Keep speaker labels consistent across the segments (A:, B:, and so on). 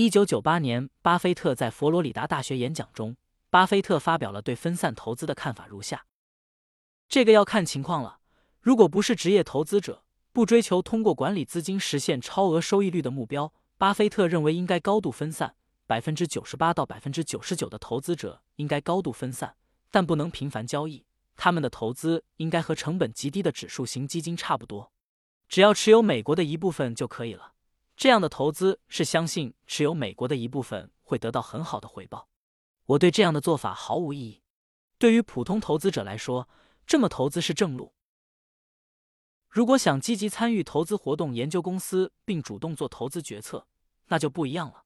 A: 一九九八年，巴菲特在佛罗里达大学演讲中，巴菲特发表了对分散投资的看法如下：这个要看情况了。如果不是职业投资者，不追求通过管理资金实现超额收益率的目标，巴菲特认为应该高度分散。百分之九十八到百分之九十九的投资者应该高度分散，但不能频繁交易。他们的投资应该和成本极低的指数型基金差不多，只要持有美国的一部分就可以了。这样的投资是相信持有美国的一部分会得到很好的回报。我对这样的做法毫无异议。对于普通投资者来说，这么投资是正路。如果想积极参与投资活动、研究公司并主动做投资决策，那就不一样了。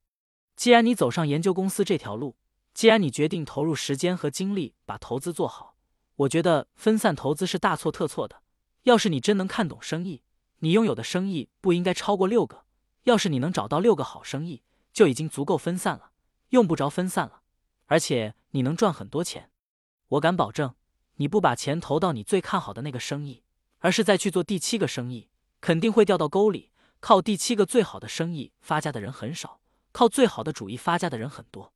A: 既然你走上研究公司这条路，既然你决定投入时间和精力把投资做好，我觉得分散投资是大错特错的。要是你真能看懂生意，你拥有的生意不应该超过六个。要是你能找到六个好生意，就已经足够分散了，用不着分散了。而且你能赚很多钱，我敢保证，你不把钱投到你最看好的那个生意，而是再去做第七个生意，肯定会掉到沟里。靠第七个最好的生意发家的人很少。靠最好的主意发家的人很多，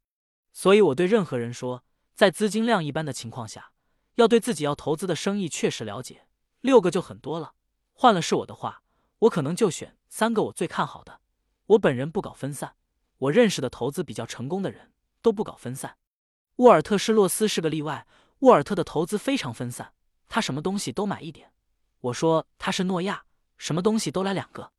A: 所以我对任何人说，在资金量一般的情况下，要对自己要投资的生意确实了解。六个就很多了，换了是我的话，我可能就选三个我最看好的。我本人不搞分散，我认识的投资比较成功的人都不搞分散。沃尔特施洛斯是个例外，沃尔特的投资非常分散，他什么东西都买一点。我说他是诺亚，什么东西都来两个。